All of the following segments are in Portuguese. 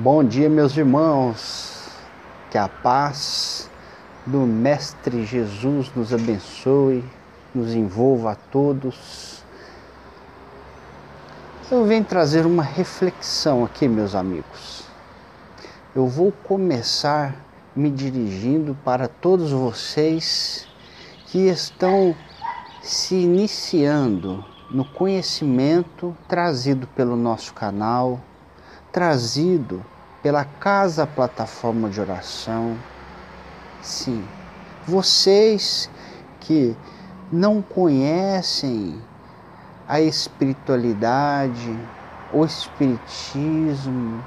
Bom dia, meus irmãos. Que a paz do Mestre Jesus nos abençoe, nos envolva a todos. Eu venho trazer uma reflexão aqui, meus amigos. Eu vou começar me dirigindo para todos vocês que estão se iniciando no conhecimento trazido pelo nosso canal trazido pela Casa Plataforma de Oração. Sim, vocês que não conhecem a espiritualidade, o espiritismo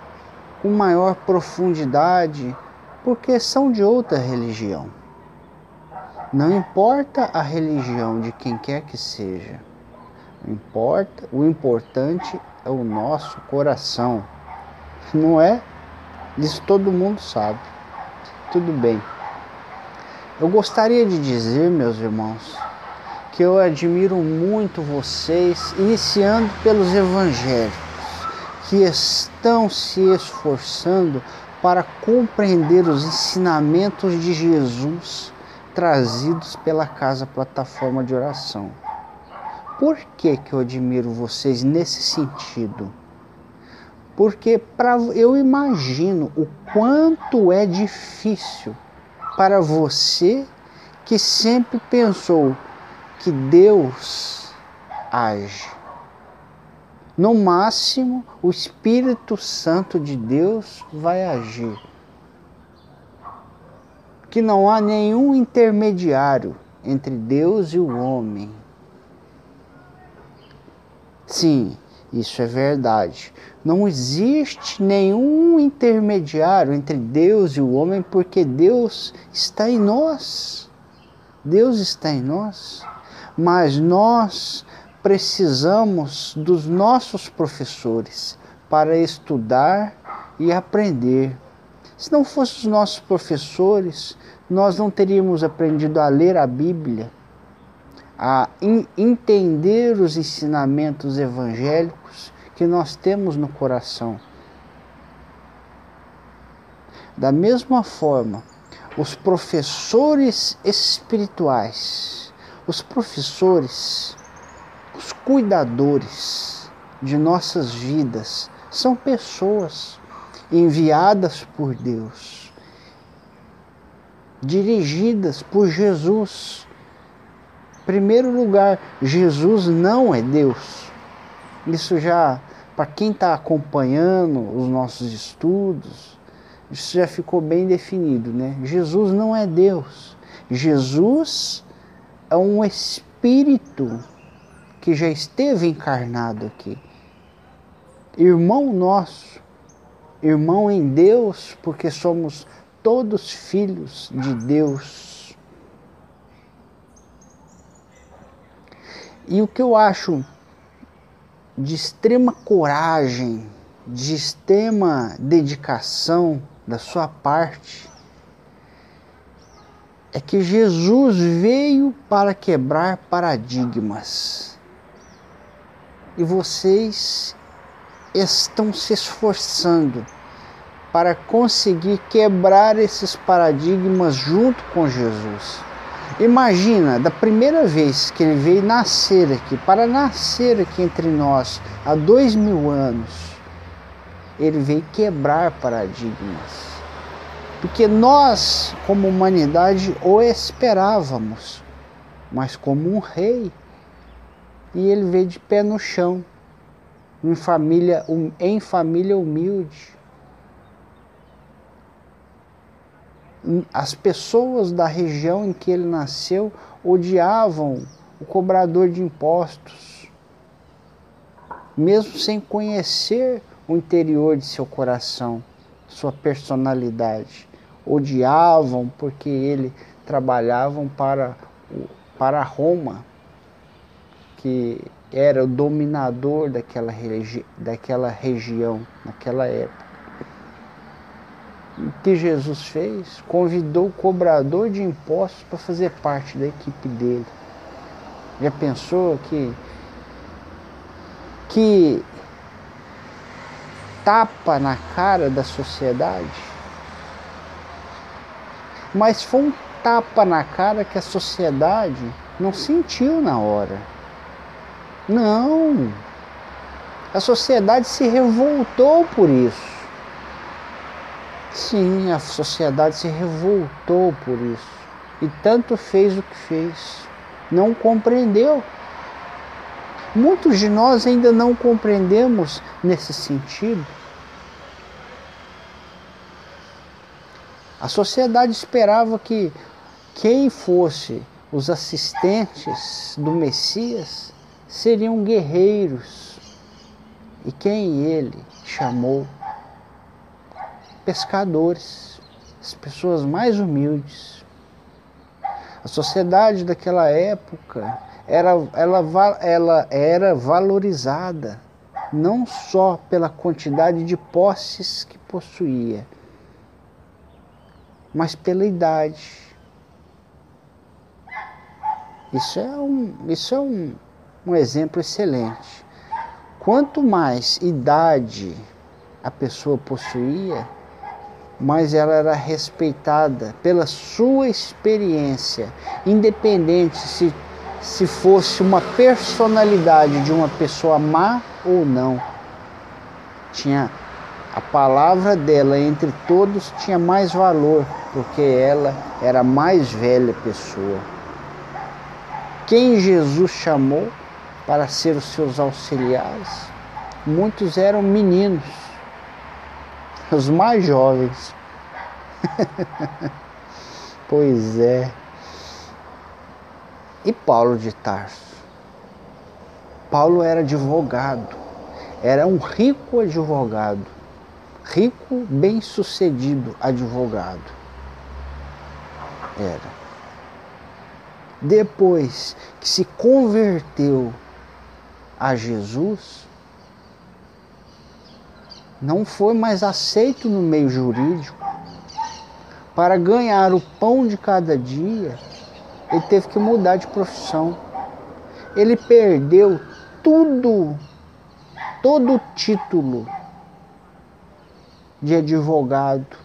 com maior profundidade, porque são de outra religião. Não importa a religião de quem quer que seja. Importa, o importante é o nosso coração. Não é? Isso todo mundo sabe. Tudo bem. Eu gostaria de dizer, meus irmãos, que eu admiro muito vocês, iniciando pelos evangélicos, que estão se esforçando para compreender os ensinamentos de Jesus trazidos pela Casa Plataforma de Oração. Por que, que eu admiro vocês nesse sentido? Porque pra, eu imagino o quanto é difícil para você que sempre pensou que Deus age. No máximo, o Espírito Santo de Deus vai agir. Que não há nenhum intermediário entre Deus e o homem. Sim, isso é verdade. Não existe nenhum intermediário entre Deus e o homem, porque Deus está em nós. Deus está em nós. Mas nós precisamos dos nossos professores para estudar e aprender. Se não fossem os nossos professores, nós não teríamos aprendido a ler a Bíblia, a entender os ensinamentos evangélicos que nós temos no coração. Da mesma forma, os professores espirituais, os professores, os cuidadores de nossas vidas, são pessoas enviadas por Deus, dirigidas por Jesus primeiro lugar, Jesus não é Deus. Isso já, para quem está acompanhando os nossos estudos, isso já ficou bem definido, né? Jesus não é Deus. Jesus é um espírito que já esteve encarnado aqui. Irmão nosso, irmão em Deus, porque somos todos filhos de Deus E o que eu acho de extrema coragem, de extrema dedicação da sua parte, é que Jesus veio para quebrar paradigmas. E vocês estão se esforçando para conseguir quebrar esses paradigmas junto com Jesus. Imagina, da primeira vez que ele veio nascer aqui, para nascer aqui entre nós, há dois mil anos, ele veio quebrar paradigmas. Porque nós, como humanidade, o esperávamos, mas como um rei. E ele veio de pé no chão, em família, em família humilde as pessoas da região em que ele nasceu odiavam o cobrador de impostos, mesmo sem conhecer o interior de seu coração, sua personalidade. Odiavam porque ele trabalhavam para, para Roma, que era o dominador daquela, regi daquela região naquela época. Que Jesus fez? Convidou o cobrador de impostos para fazer parte da equipe dele. Já pensou que que tapa na cara da sociedade, mas foi um tapa na cara que a sociedade não sentiu na hora. Não. A sociedade se revoltou por isso. Sim, a sociedade se revoltou por isso. E tanto fez o que fez. Não compreendeu. Muitos de nós ainda não compreendemos nesse sentido. A sociedade esperava que quem fosse os assistentes do Messias seriam guerreiros. E quem ele chamou? Pescadores, as pessoas mais humildes. A sociedade daquela época era, ela, ela era valorizada não só pela quantidade de posses que possuía, mas pela idade. Isso é um, isso é um, um exemplo excelente. Quanto mais idade a pessoa possuía, mais ela era respeitada pela sua experiência, independente se, se fosse uma personalidade de uma pessoa má ou não. Tinha a palavra dela entre todos tinha mais valor, porque ela era a mais velha pessoa. Quem Jesus chamou para ser os seus auxiliares, muitos eram meninos, os mais jovens. pois é. E Paulo de Tarso? Paulo era advogado, era um rico advogado, rico, bem-sucedido advogado. Era. Depois que se converteu a Jesus, não foi mais aceito no meio jurídico. Para ganhar o pão de cada dia, ele teve que mudar de profissão. Ele perdeu tudo, todo o título de advogado,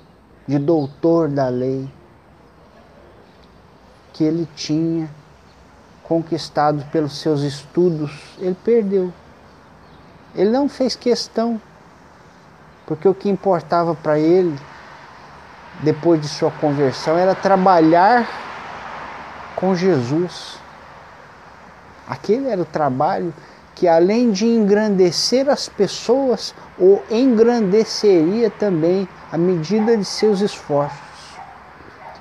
de doutor da lei que ele tinha conquistado pelos seus estudos, ele perdeu. Ele não fez questão, porque o que importava para ele, depois de sua conversão, era trabalhar com Jesus. Aquele era o trabalho que, além de engrandecer as pessoas, o engrandeceria também à medida de seus esforços.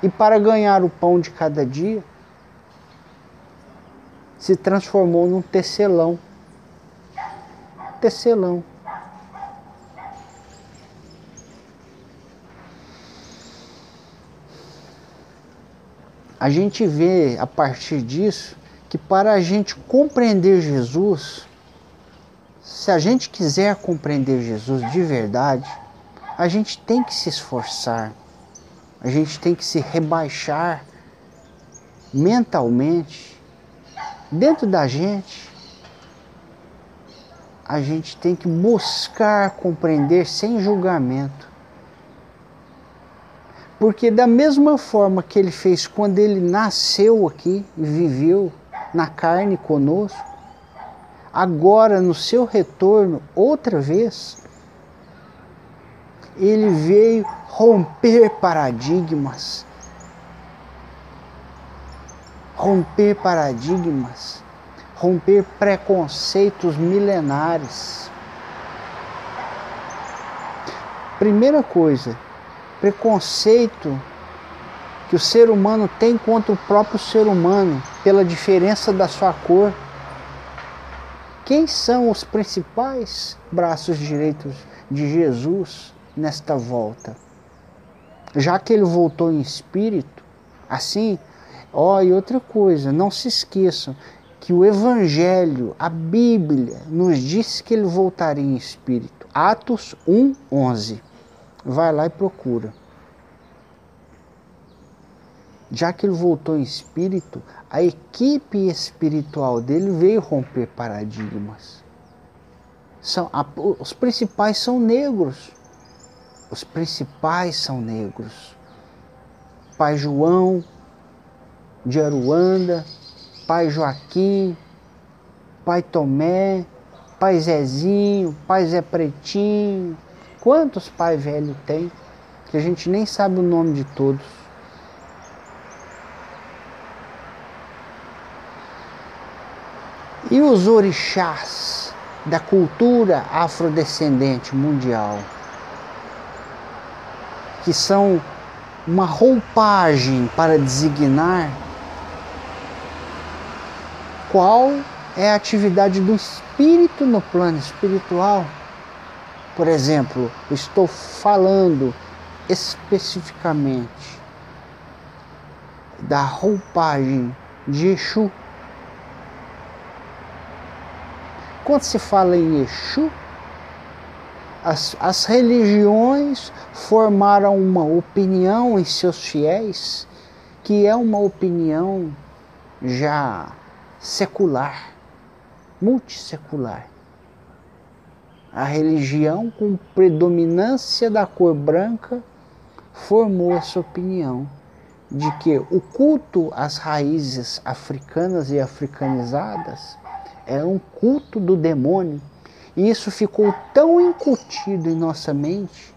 E para ganhar o pão de cada dia, se transformou num tecelão. Tecelão. A gente vê a partir disso que para a gente compreender Jesus, se a gente quiser compreender Jesus de verdade, a gente tem que se esforçar, a gente tem que se rebaixar mentalmente dentro da gente, a gente tem que buscar compreender sem julgamento. Porque da mesma forma que ele fez quando ele nasceu aqui e viveu na carne conosco, agora no seu retorno, outra vez, ele veio romper paradigmas, romper paradigmas, romper preconceitos milenares. Primeira coisa, preconceito que o ser humano tem contra o próprio ser humano pela diferença da sua cor. Quem são os principais braços direitos de Jesus nesta volta? Já que ele voltou em espírito, assim Ó, oh, e outra coisa, não se esqueçam que o Evangelho, a Bíblia, nos diz que ele voltaria em espírito. Atos 1, 11. Vai lá e procura. Já que ele voltou em espírito, a equipe espiritual dele veio romper paradigmas. são, os principais são negros. Os principais são negros. Pai João de Aruanda, Pai Joaquim, Pai Tomé, Pai Zezinho, Pai Zé Pretinho. Quantos pai velho tem? Que a gente nem sabe o nome de todos. E os orixás da cultura afrodescendente mundial, que são uma roupagem para designar qual é a atividade do espírito no plano espiritual. Por exemplo, estou falando especificamente da roupagem de Exu Quando se fala em Exu, as, as religiões formaram uma opinião em seus fiéis que é uma opinião já secular, multissecular. A religião com predominância da cor branca formou essa opinião de que o culto às raízes africanas e africanizadas é um culto do demônio. E isso ficou tão incutido em nossa mente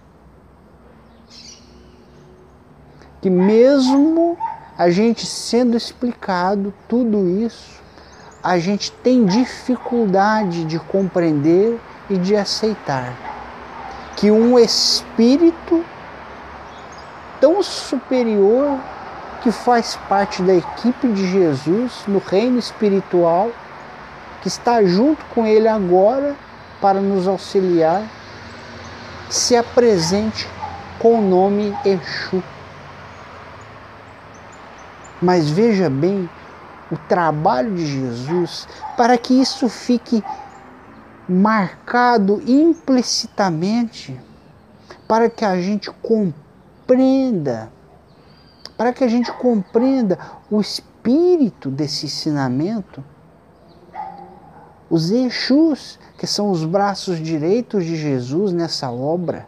que mesmo a gente sendo explicado tudo isso, a gente tem dificuldade de compreender e de aceitar que um espírito tão superior que faz parte da equipe de Jesus no reino espiritual que está junto com Ele agora para nos auxiliar, se apresente com o nome Exu. Mas veja bem o trabalho de Jesus para que isso fique marcado implicitamente, para que a gente compreenda, para que a gente compreenda o espírito desse ensinamento. Os Exus, que são os braços direitos de Jesus nessa obra,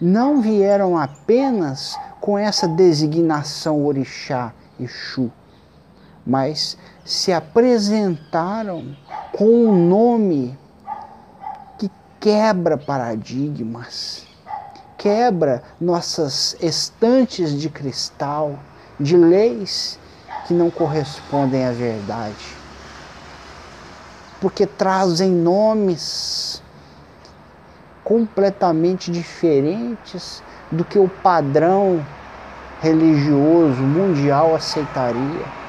não vieram apenas com essa designação orixá, Exu, mas se apresentaram com um nome que quebra paradigmas, quebra nossas estantes de cristal, de leis que não correspondem à verdade porque trazem nomes completamente diferentes do que o padrão religioso mundial aceitaria.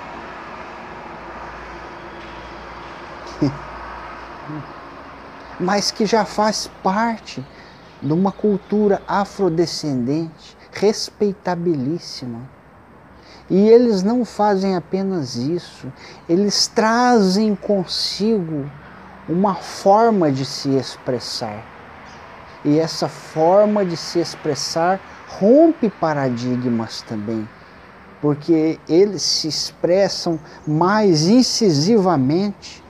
Mas que já faz parte de uma cultura afrodescendente respeitabilíssima e eles não fazem apenas isso, eles trazem consigo uma forma de se expressar. E essa forma de se expressar rompe paradigmas também, porque eles se expressam mais incisivamente.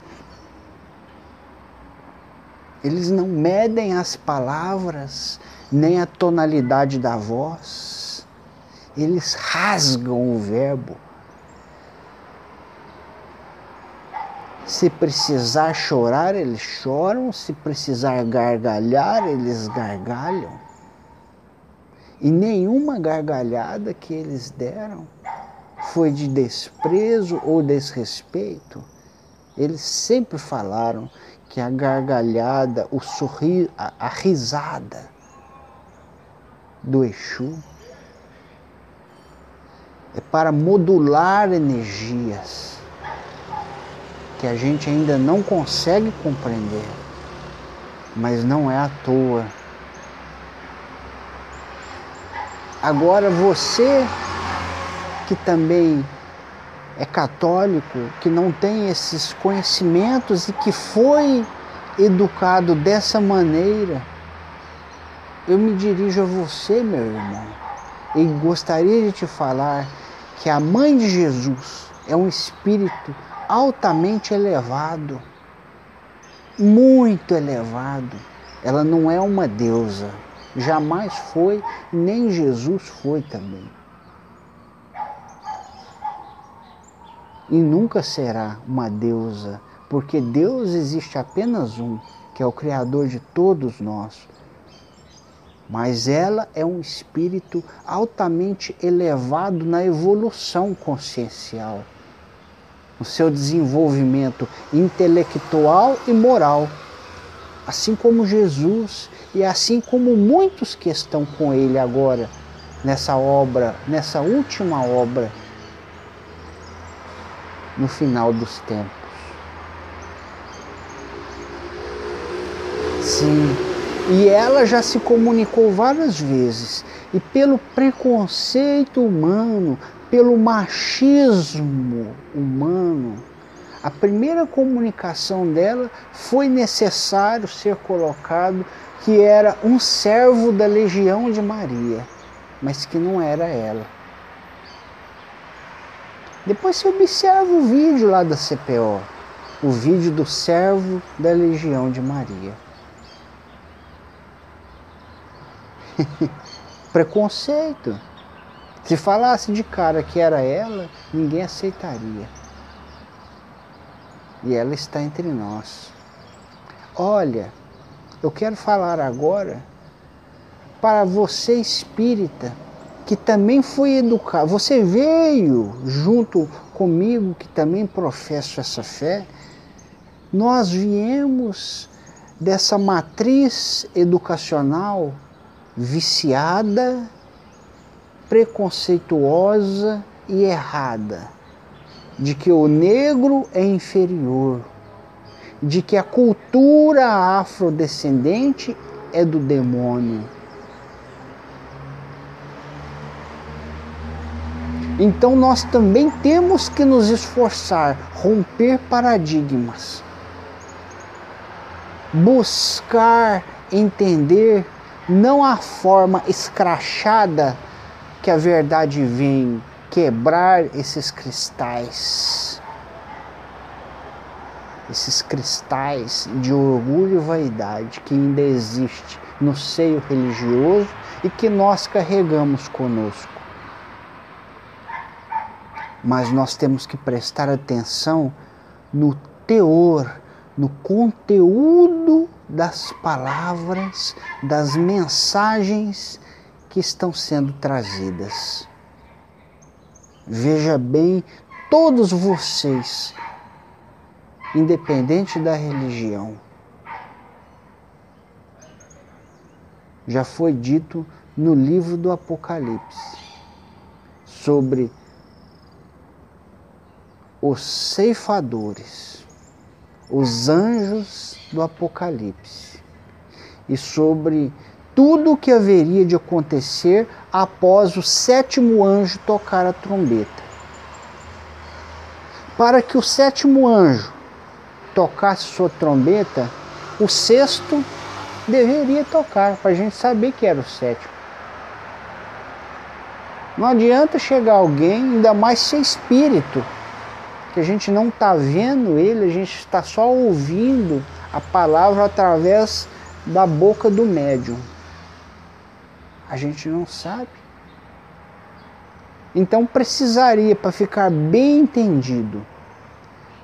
Eles não medem as palavras, nem a tonalidade da voz eles rasgam o verbo. Se precisar chorar, eles choram, se precisar gargalhar, eles gargalham. E nenhuma gargalhada que eles deram foi de desprezo ou desrespeito. Eles sempre falaram que a gargalhada, o sorriso, a, a risada do Exu é para modular energias que a gente ainda não consegue compreender, mas não é à toa. Agora você que também é católico, que não tem esses conhecimentos e que foi educado dessa maneira, eu me dirijo a você, meu irmão, e gostaria de te falar que a mãe de Jesus é um espírito altamente elevado. muito elevado. Ela não é uma deusa. Jamais foi, nem Jesus foi também. E nunca será uma deusa, porque Deus existe apenas um, que é o Criador de todos nós. Mas ela é um espírito altamente elevado na evolução consciencial, no seu desenvolvimento intelectual e moral assim como Jesus e assim como muitos que estão com ele agora nessa obra, nessa última obra no final dos tempos. Sim, e ela já se comunicou várias vezes, e pelo preconceito humano, pelo machismo humano, a primeira comunicação dela foi necessário ser colocado que era um servo da legião de Maria, mas que não era ela. Depois você observa o vídeo lá da CPO, o vídeo do servo da legião de Maria. Preconceito. Se falasse de cara que era ela, ninguém aceitaria e ela está entre nós. Olha, eu quero falar agora para você espírita que também foi educado. Você veio junto comigo que também professo essa fé. Nós viemos dessa matriz educacional viciada, preconceituosa e errada de que o negro é inferior, de que a cultura afrodescendente é do demônio. Então nós também temos que nos esforçar, romper paradigmas, buscar entender não a forma escrachada que a verdade vem, quebrar esses cristais, esses cristais de orgulho e vaidade que ainda existe no seio religioso e que nós carregamos conosco. Mas nós temos que prestar atenção no teor, no conteúdo das palavras, das mensagens que estão sendo trazidas. Veja bem, todos vocês, independente da religião, já foi dito no livro do Apocalipse sobre os ceifadores, os anjos do Apocalipse e sobre tudo o que haveria de acontecer após o sétimo anjo tocar a trombeta. Para que o sétimo anjo tocasse sua trombeta, o sexto deveria tocar, para a gente saber que era o sétimo. Não adianta chegar alguém, ainda mais ser espírito, que a gente não está vendo ele, a gente está só ouvindo a palavra através da boca do médium. A gente não sabe. Então precisaria, para ficar bem entendido,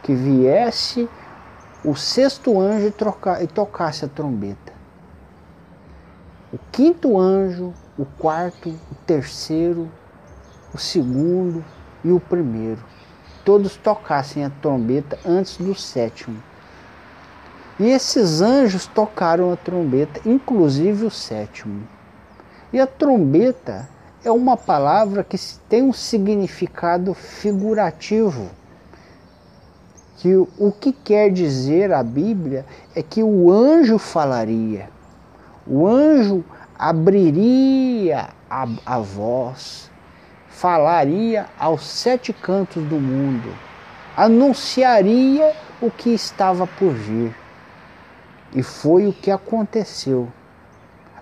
que viesse o sexto anjo e, e tocasse a trombeta. O quinto anjo, o quarto, o terceiro, o segundo e o primeiro. Todos tocassem a trombeta antes do sétimo. E esses anjos tocaram a trombeta, inclusive o sétimo. E a trombeta é uma palavra que tem um significado figurativo. Que o que quer dizer a Bíblia é que o anjo falaria, o anjo abriria a, a voz, falaria aos sete cantos do mundo, anunciaria o que estava por vir. E foi o que aconteceu.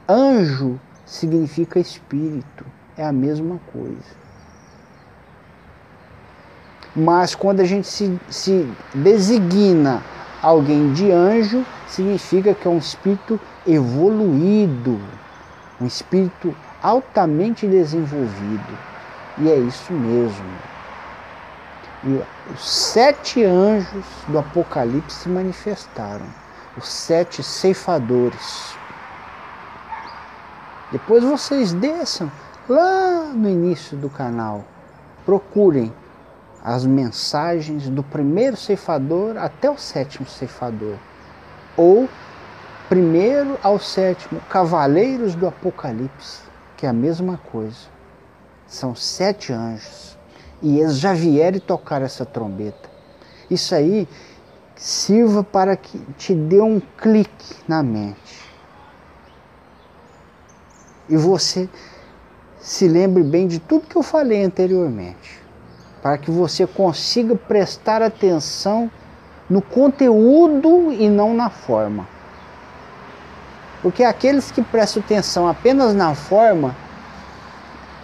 Anjo significa espírito, é a mesma coisa. Mas quando a gente se, se designa alguém de anjo, significa que é um espírito evoluído, um espírito altamente desenvolvido. E é isso mesmo. E os sete anjos do Apocalipse se manifestaram, os sete ceifadores. Depois vocês desçam lá no início do canal, procurem as mensagens do primeiro ceifador até o sétimo ceifador, ou primeiro ao sétimo, cavaleiros do Apocalipse, que é a mesma coisa. São sete anjos e eles já vieram tocaram essa trombeta. Isso aí sirva para que te dê um clique na mente. E você se lembre bem de tudo que eu falei anteriormente, para que você consiga prestar atenção no conteúdo e não na forma. Porque aqueles que prestam atenção apenas na forma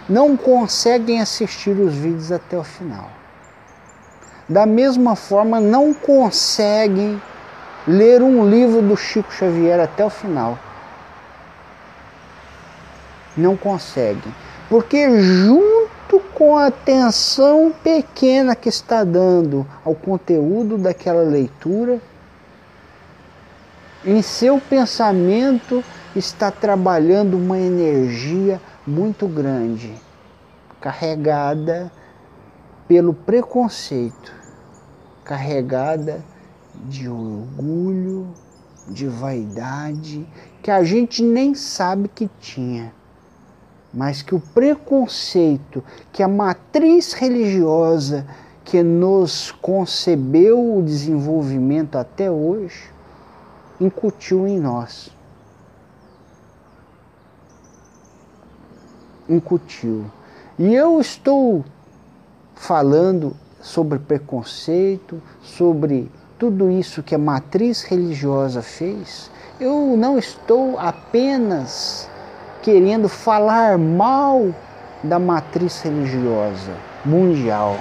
não conseguem assistir os vídeos até o final. Da mesma forma, não conseguem ler um livro do Chico Xavier até o final. Não conseguem. Porque, junto com a atenção pequena que está dando ao conteúdo daquela leitura, em seu pensamento está trabalhando uma energia muito grande, carregada pelo preconceito, carregada de orgulho, de vaidade, que a gente nem sabe que tinha, mas que o preconceito, que a matriz religiosa que nos concebeu o desenvolvimento até hoje, incutiu em nós. Incutiu. E eu estou falando sobre preconceito, sobre tudo isso que a matriz religiosa fez. Eu não estou apenas querendo falar mal da matriz religiosa mundial.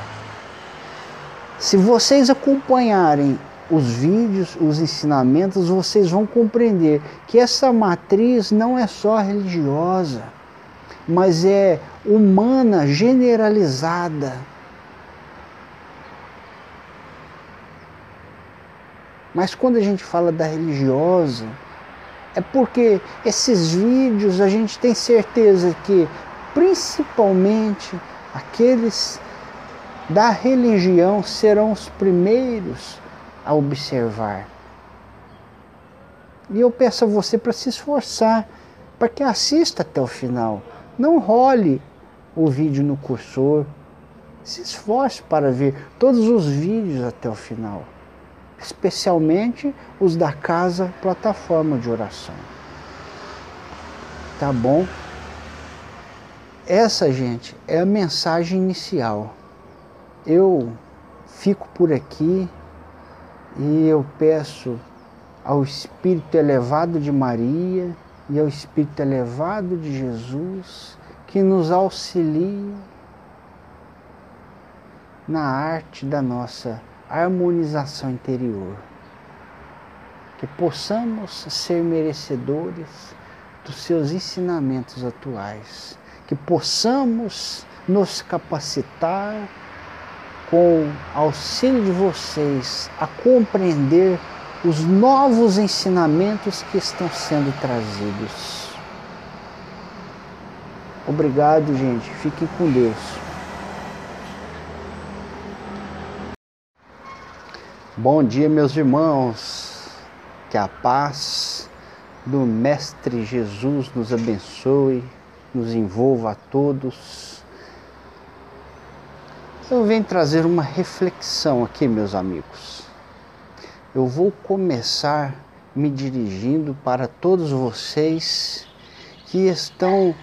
Se vocês acompanharem os vídeos, os ensinamentos, vocês vão compreender que essa matriz não é só religiosa mas é humana, generalizada. Mas quando a gente fala da religiosa, é porque esses vídeos a gente tem certeza que, principalmente, aqueles da religião serão os primeiros a observar. E eu peço a você para se esforçar, para que assista até o final. Não role o vídeo no cursor. Se esforce para ver todos os vídeos até o final, especialmente os da casa plataforma de oração. Tá bom? Essa, gente, é a mensagem inicial. Eu fico por aqui e eu peço ao Espírito elevado de Maria e ao Espírito elevado de Jesus que nos auxilie na arte da nossa harmonização interior. Que possamos ser merecedores dos seus ensinamentos atuais. Que possamos nos capacitar com auxílio de vocês a compreender os novos ensinamentos que estão sendo trazidos. Obrigado, gente. Fiquem com Deus. Bom dia, meus irmãos. Que a paz do Mestre Jesus nos abençoe, nos envolva a todos. Eu venho trazer uma reflexão aqui, meus amigos eu vou começar me dirigindo para todos vocês que estão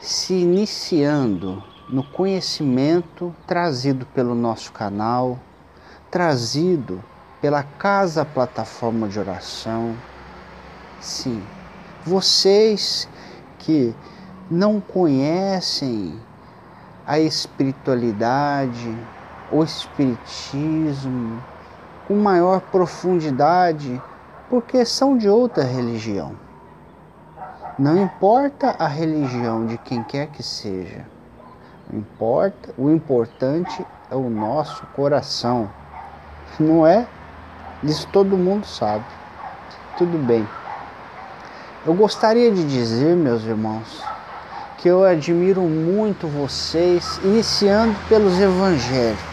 se iniciando no conhecimento trazido pelo nosso canal, trazido pela Casa Plataforma de Oração. Sim, vocês que não conhecem a espiritualidade, o espiritismo, com maior profundidade porque são de outra religião. Não importa a religião de quem quer que seja. Importa, o importante é o nosso coração. Não é? Isso todo mundo sabe. Tudo bem. Eu gostaria de dizer, meus irmãos, que eu admiro muito vocês, iniciando pelos evangélicos,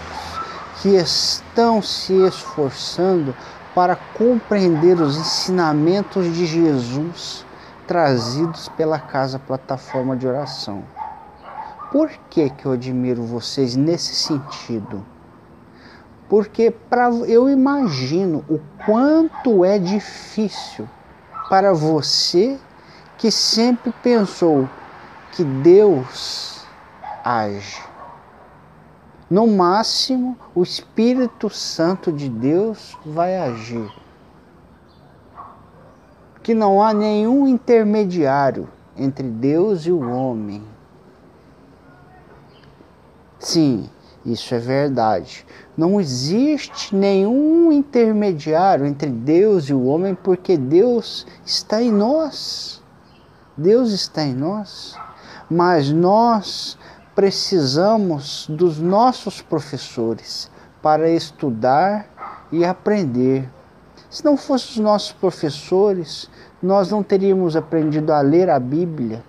que estão se esforçando para compreender os ensinamentos de Jesus trazidos pela casa plataforma de oração. Por que, que eu admiro vocês nesse sentido? Porque pra, eu imagino o quanto é difícil para você que sempre pensou que Deus age. No máximo, o Espírito Santo de Deus vai agir. Que não há nenhum intermediário entre Deus e o homem. Sim, isso é verdade. Não existe nenhum intermediário entre Deus e o homem, porque Deus está em nós. Deus está em nós. Mas nós precisamos dos nossos professores para estudar e aprender. Se não fossem os nossos professores, nós não teríamos aprendido a ler a Bíblia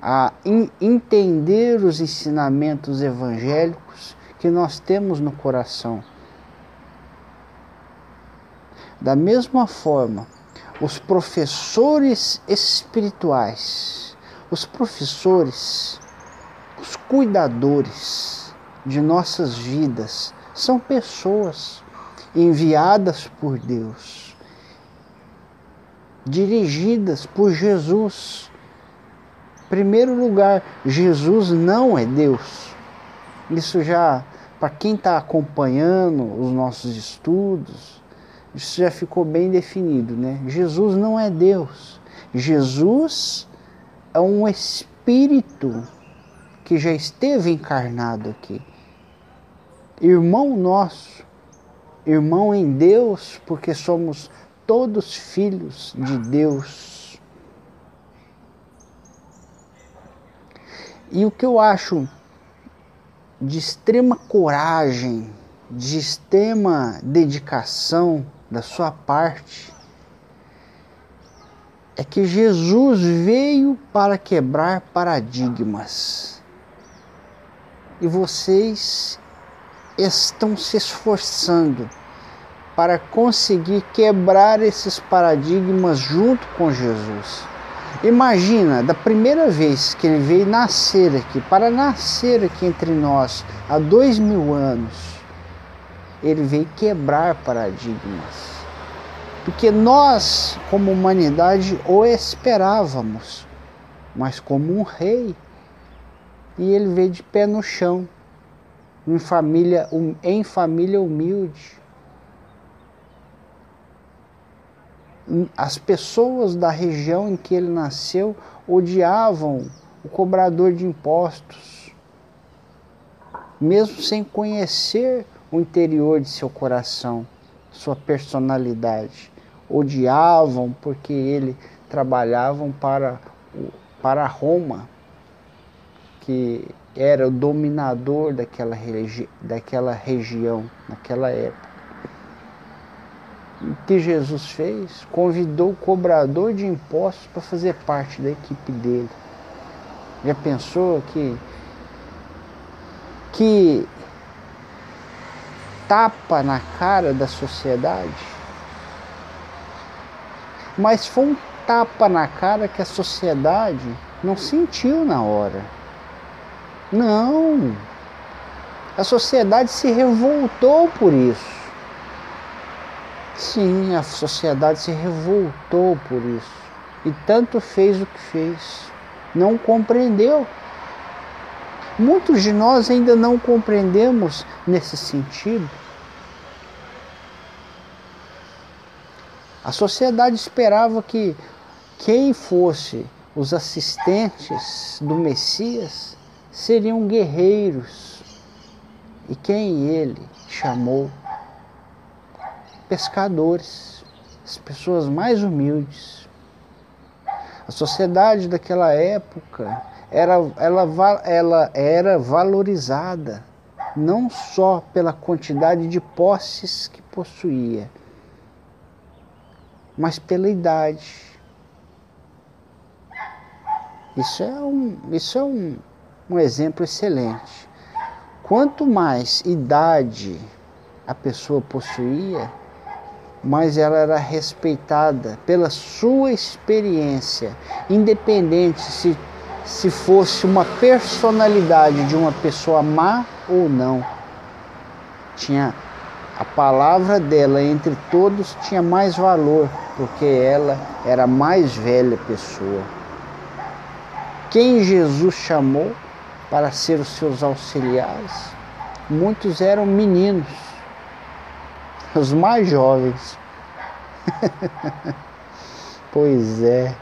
a entender os ensinamentos evangélicos que nós temos no coração. Da mesma forma, os professores espirituais, os professores, os cuidadores de nossas vidas, são pessoas enviadas por Deus, dirigidas por Jesus Primeiro lugar, Jesus não é Deus. Isso já, para quem está acompanhando os nossos estudos, isso já ficou bem definido, né? Jesus não é Deus. Jesus é um espírito que já esteve encarnado aqui. Irmão nosso, irmão em Deus, porque somos todos filhos de Deus E o que eu acho de extrema coragem, de extrema dedicação da sua parte, é que Jesus veio para quebrar paradigmas. E vocês estão se esforçando para conseguir quebrar esses paradigmas junto com Jesus. Imagina, da primeira vez que ele veio nascer aqui, para nascer aqui entre nós, há dois mil anos, ele veio quebrar paradigmas. Porque nós, como humanidade, o esperávamos, mas como um rei. E ele veio de pé no chão, em família, em família humilde as pessoas da região em que ele nasceu odiavam o cobrador de impostos, mesmo sem conhecer o interior de seu coração, sua personalidade. Odiavam porque ele trabalhavam para, para Roma, que era o dominador daquela, regi daquela região, naquela época. O que Jesus fez? Convidou o cobrador de impostos para fazer parte da equipe dele. Já pensou que que tapa na cara da sociedade? Mas foi um tapa na cara que a sociedade não sentiu na hora. Não. A sociedade se revoltou por isso. Sim, a sociedade se revoltou por isso e tanto fez o que fez. Não compreendeu. Muitos de nós ainda não compreendemos nesse sentido. A sociedade esperava que quem fosse os assistentes do Messias seriam guerreiros. E quem ele chamou pescadores, as pessoas mais humildes. A sociedade daquela época era, ela, ela era valorizada não só pela quantidade de posses que possuía, mas pela idade. Isso é um, isso é um, um exemplo excelente. Quanto mais idade a pessoa possuía, mais ela era respeitada pela sua experiência, independente se, se fosse uma personalidade de uma pessoa má ou não. Tinha a palavra dela entre todos tinha mais valor, porque ela era a mais velha pessoa. Quem Jesus chamou para ser os seus auxiliares, muitos eram meninos os mais jovens. pois é.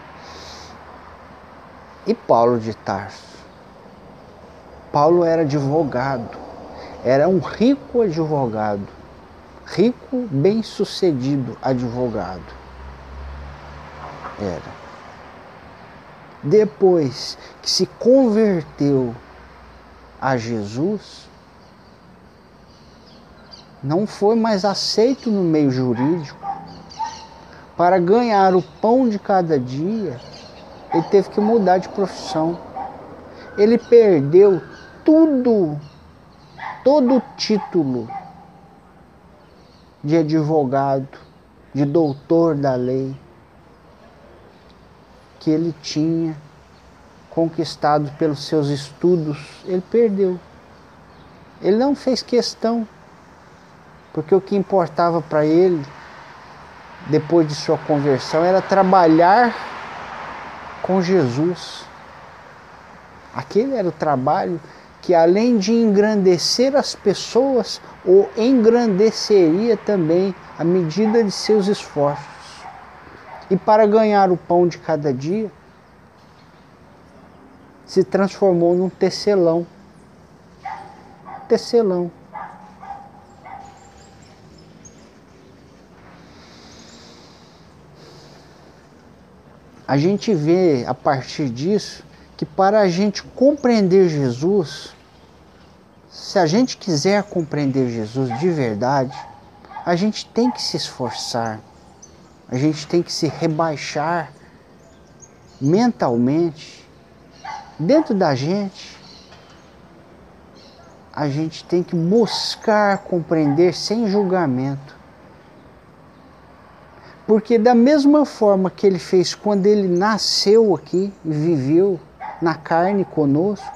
E Paulo de Tarso? Paulo era advogado, era um rico advogado, rico, bem-sucedido advogado. Era. Depois que se converteu a Jesus, não foi mais aceito no meio jurídico. Para ganhar o pão de cada dia, ele teve que mudar de profissão. Ele perdeu tudo, todo o título de advogado, de doutor da lei que ele tinha conquistado pelos seus estudos, ele perdeu. Ele não fez questão porque o que importava para ele, depois de sua conversão, era trabalhar com Jesus. Aquele era o trabalho que, além de engrandecer as pessoas, o engrandeceria também à medida de seus esforços. E para ganhar o pão de cada dia, se transformou num tecelão. Tecelão. a gente vê a partir disso que para a gente compreender Jesus, se a gente quiser compreender Jesus de verdade, a gente tem que se esforçar, a gente tem que se rebaixar mentalmente, dentro da gente, a gente tem que buscar compreender sem julgamento. Porque da mesma forma que ele fez quando ele nasceu aqui e viveu na carne conosco,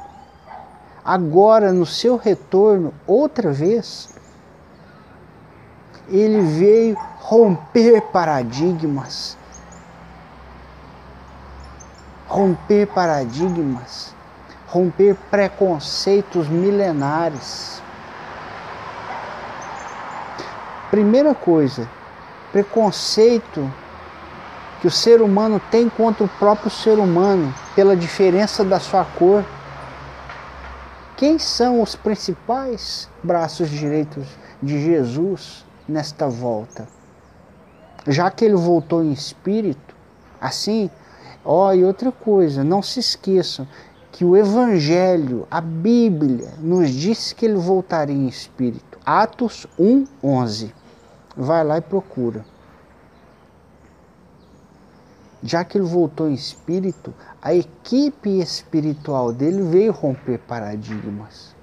agora no seu retorno, outra vez, ele veio romper paradigmas. Romper paradigmas, romper preconceitos milenares. Primeira coisa, preconceito que o ser humano tem contra o próprio ser humano pela diferença da sua cor. Quem são os principais braços direitos de Jesus nesta volta? Já que ele voltou em espírito, assim, ó, e outra coisa, não se esqueçam que o Evangelho, a Bíblia, nos diz que ele voltaria em espírito. Atos 1, 11 vai lá e procura. Já que ele voltou em espírito, a equipe espiritual dele veio romper paradigmas.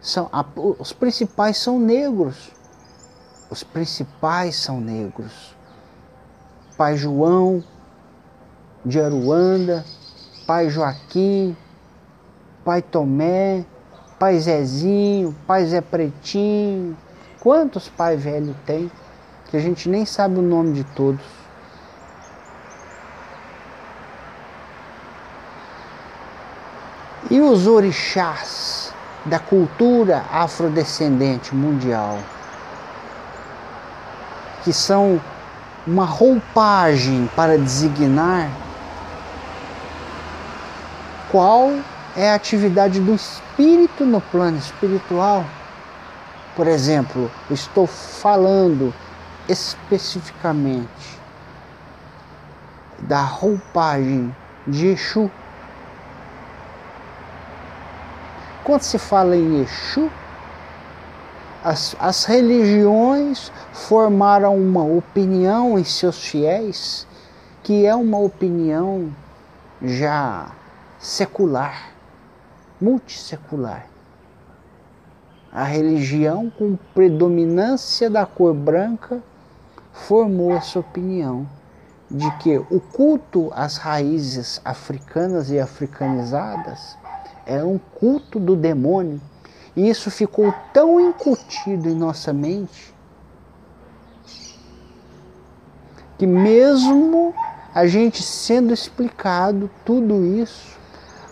São, a, os principais são negros. Os principais são negros. Pai João de Aruanda, Pai Joaquim, Pai Tomé, Pai Zezinho, Pai Zé Pretinho, Quantos pai velho tem que a gente nem sabe o nome de todos? E os orixás da cultura afrodescendente mundial, que são uma roupagem para designar qual é a atividade do espírito no plano espiritual. Por exemplo, estou falando especificamente da roupagem de Exu. Quando se fala em Exu, as, as religiões formaram uma opinião em seus fiéis que é uma opinião já secular, multissecular. A religião com predominância da cor branca formou essa opinião de que o culto às raízes africanas e africanizadas é um culto do demônio. E isso ficou tão incutido em nossa mente que mesmo a gente sendo explicado tudo isso,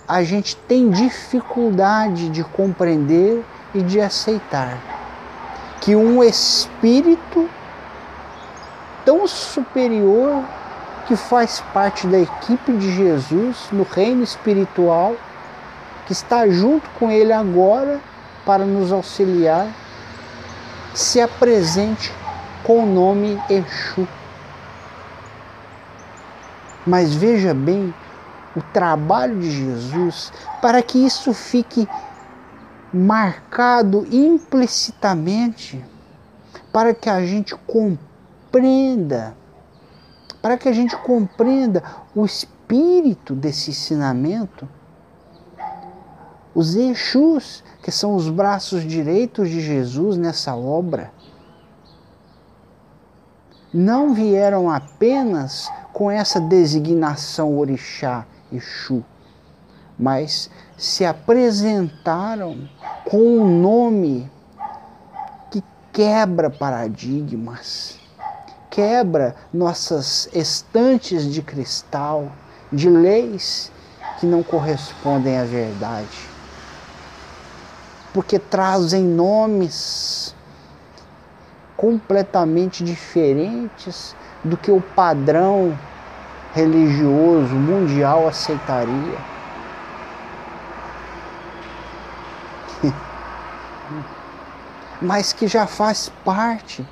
a gente tem dificuldade de compreender e de aceitar que um espírito tão superior que faz parte da equipe de Jesus no reino espiritual, que está junto com ele agora para nos auxiliar, se apresente com o nome Exu. Mas veja bem o trabalho de Jesus para que isso fique marcado implicitamente, para que a gente compreenda, para que a gente compreenda o espírito desse ensinamento. Os Exus, que são os braços direitos de Jesus nessa obra, não vieram apenas com essa designação orixá, Exu, mas se apresentaram com um nome que quebra paradigmas, quebra nossas estantes de cristal, de leis que não correspondem à verdade. Porque trazem nomes completamente diferentes do que o padrão religioso mundial aceitaria. Mas que já faz parte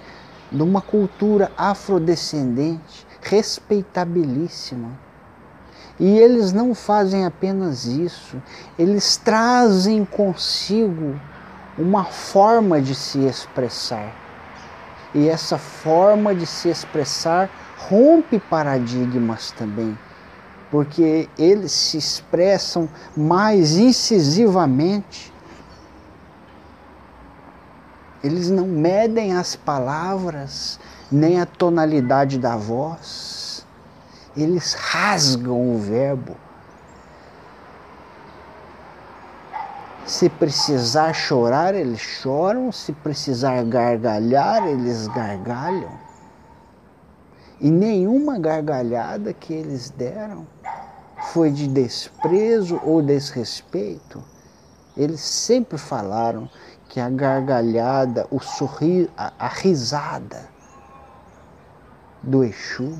de uma cultura afrodescendente respeitabilíssima. E eles não fazem apenas isso, eles trazem consigo uma forma de se expressar e essa forma de se expressar rompe paradigmas também, porque eles se expressam mais incisivamente. Eles não medem as palavras, nem a tonalidade da voz. Eles rasgam o verbo Se precisar chorar, eles choram. Se precisar gargalhar, eles gargalham. E nenhuma gargalhada que eles deram foi de desprezo ou desrespeito. Eles sempre falaram que a gargalhada, o sorriso, a, a risada do Exu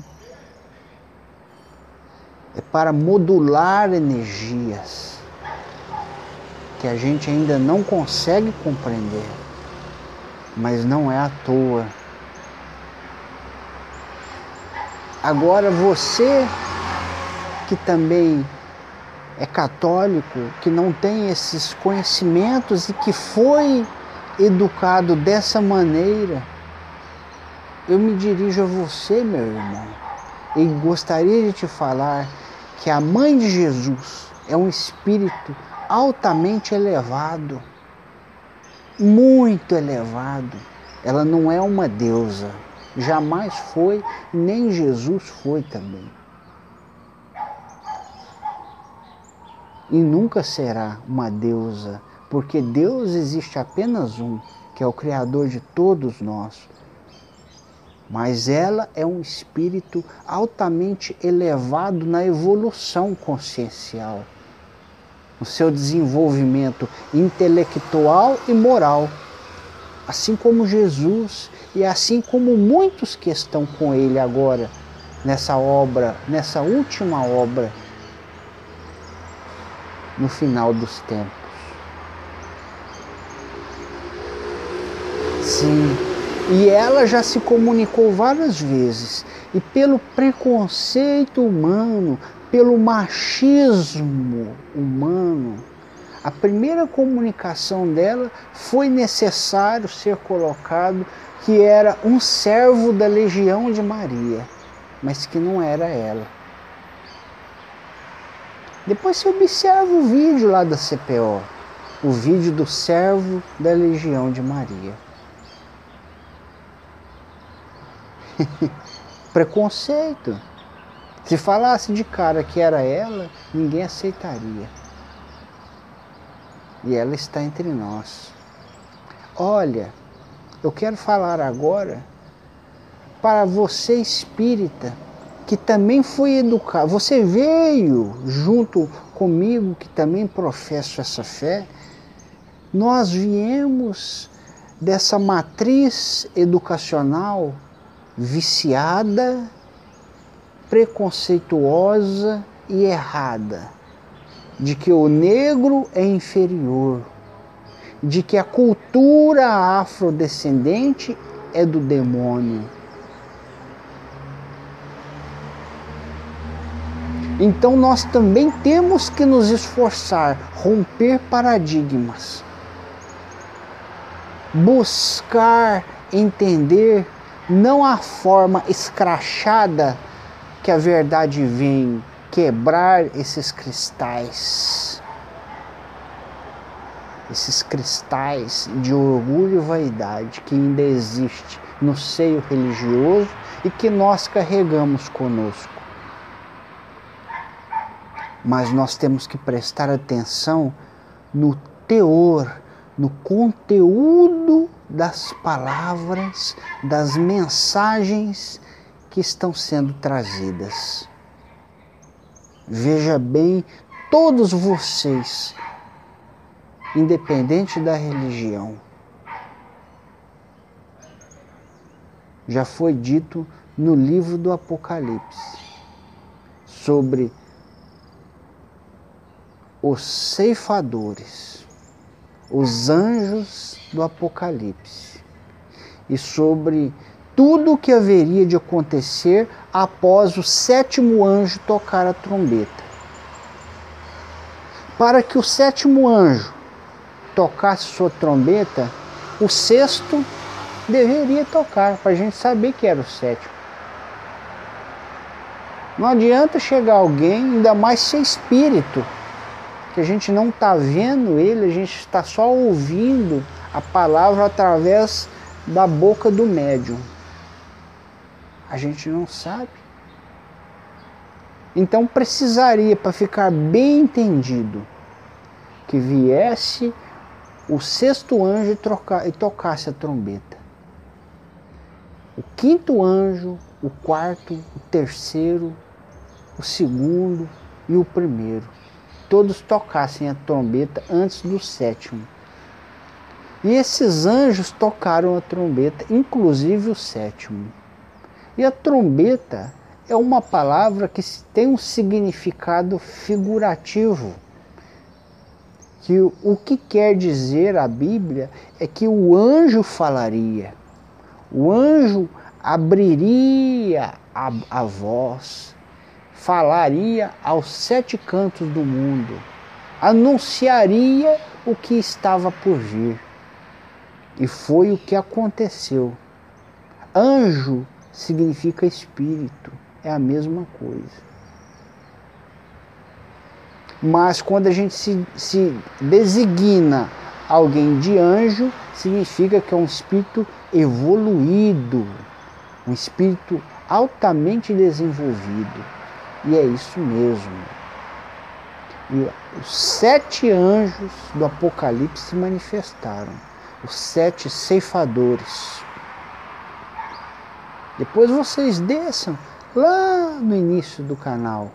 é para modular energias que a gente ainda não consegue compreender, mas não é à toa. Agora você que também é católico, que não tem esses conhecimentos e que foi educado dessa maneira, eu me dirijo a você, meu irmão, e gostaria de te falar que a mãe de Jesus é um espírito altamente elevado, muito elevado. Ela não é uma deusa, jamais foi, nem Jesus foi também. E nunca será uma deusa, porque Deus existe apenas um, que é o Criador de todos nós. Mas ela é um espírito altamente elevado na evolução consciencial no seu desenvolvimento intelectual e moral, assim como Jesus e assim como muitos que estão com ele agora nessa obra, nessa última obra, no final dos tempos. Sim, E ela já se comunicou várias vezes. E pelo preconceito humano, pelo machismo humano, a primeira comunicação dela foi necessário ser colocado que era um servo da legião de Maria, mas que não era ela. Depois você observa o vídeo lá da CPO, o vídeo do servo da legião de Maria. Preconceito. Se falasse de cara que era ela, ninguém aceitaria. E ela está entre nós. Olha, eu quero falar agora para você espírita que também foi educado. Você veio junto comigo que também professo essa fé. Nós viemos dessa matriz educacional viciada, preconceituosa e errada, de que o negro é inferior, de que a cultura afrodescendente é do demônio. Então nós também temos que nos esforçar, romper paradigmas, buscar entender não a forma escrachada que a verdade vem quebrar esses cristais esses cristais de orgulho e vaidade que ainda existe no seio religioso e que nós carregamos conosco. Mas nós temos que prestar atenção no teor, no conteúdo das palavras, das mensagens que estão sendo trazidas. Veja bem, todos vocês independente da religião. Já foi dito no livro do Apocalipse sobre os ceifadores, os anjos do Apocalipse e sobre tudo o que haveria de acontecer após o sétimo anjo tocar a trombeta. Para que o sétimo anjo tocasse sua trombeta, o sexto deveria tocar, para a gente saber que era o sétimo. Não adianta chegar alguém, ainda mais ser espírito, que a gente não está vendo ele, a gente está só ouvindo a palavra através da boca do médium. A gente não sabe. Então precisaria, para ficar bem entendido, que viesse o sexto anjo troca, e tocasse a trombeta. O quinto anjo, o quarto, o terceiro, o segundo e o primeiro. Todos tocassem a trombeta antes do sétimo. E esses anjos tocaram a trombeta, inclusive o sétimo. E a trombeta é uma palavra que tem um significado figurativo que o que quer dizer a Bíblia é que o anjo falaria, o anjo abriria a, a voz, falaria aos sete cantos do mundo, anunciaria o que estava por vir. E foi o que aconteceu. Anjo significa espírito, é a mesma coisa. Mas quando a gente se, se designa alguém de anjo, significa que é um espírito evoluído, um espírito altamente desenvolvido. E é isso mesmo. E os sete anjos do Apocalipse se manifestaram, os sete ceifadores. Depois vocês desçam lá no início do canal,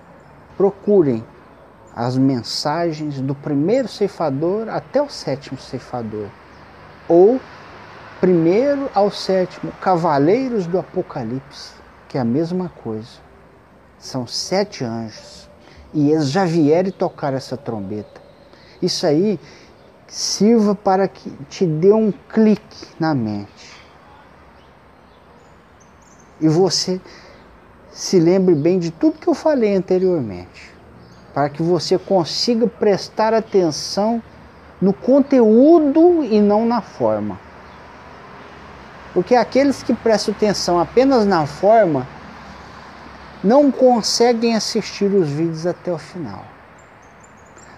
procurem as mensagens do primeiro ceifador até o sétimo ceifador, ou primeiro ao sétimo, cavaleiros do Apocalipse, que é a mesma coisa. São sete anjos e eles já vieram tocaram essa trombeta. Isso aí sirva para que te dê um clique na mente. E você se lembre bem de tudo que eu falei anteriormente, para que você consiga prestar atenção no conteúdo e não na forma. Porque aqueles que prestam atenção apenas na forma não conseguem assistir os vídeos até o final.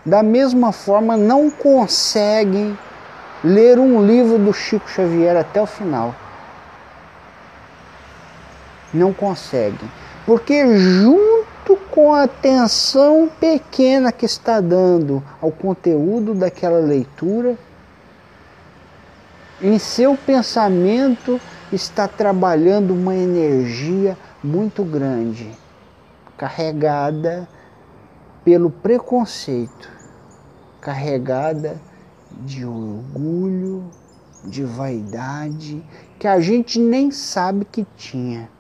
Da mesma forma, não conseguem ler um livro do Chico Xavier até o final. Não conseguem. Porque junto com a atenção pequena que está dando ao conteúdo daquela leitura, em seu pensamento está trabalhando uma energia muito grande, carregada pelo preconceito, carregada de orgulho, de vaidade, que a gente nem sabe que tinha,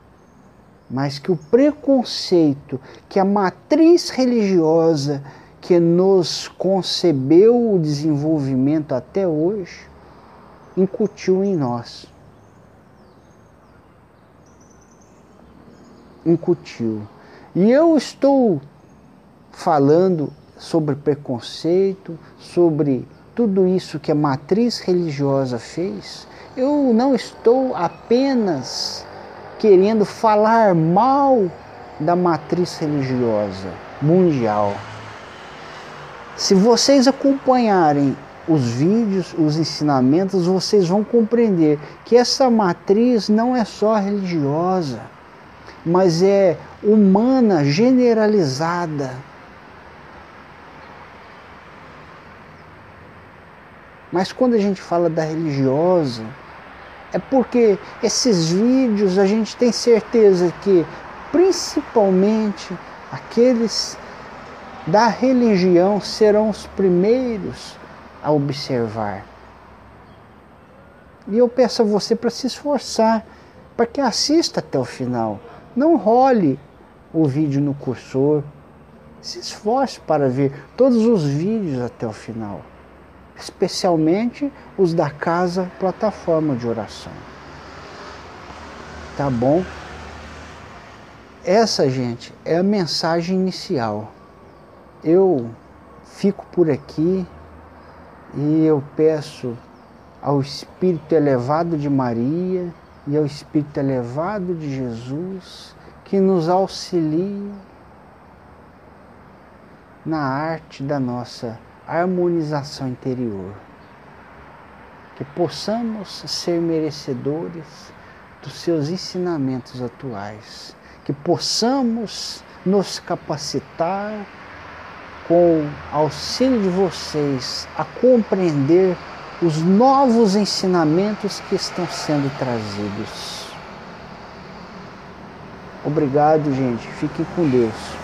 mas que o preconceito, que a matriz religiosa que nos concebeu o desenvolvimento até hoje, incutiu em nós. Incutiu. E eu estou falando sobre preconceito, sobre tudo isso que a matriz religiosa fez, eu não estou apenas querendo falar mal da matriz religiosa mundial. Se vocês acompanharem os vídeos, os ensinamentos, vocês vão compreender que essa matriz não é só religiosa, mas é humana, generalizada Mas quando a gente fala da religiosa, é porque esses vídeos a gente tem certeza que principalmente aqueles da religião serão os primeiros a observar. E eu peço a você para se esforçar, para que assista até o final. Não role o vídeo no cursor. Se esforce para ver todos os vídeos até o final especialmente os da casa plataforma de oração. Tá bom? Essa, gente, é a mensagem inicial. Eu fico por aqui e eu peço ao Espírito elevado de Maria e ao Espírito elevado de Jesus que nos auxilie na arte da nossa harmonização interior. Que possamos ser merecedores dos seus ensinamentos atuais. Que possamos nos capacitar com auxílio de vocês a compreender os novos ensinamentos que estão sendo trazidos. Obrigado, gente. Fiquem com Deus.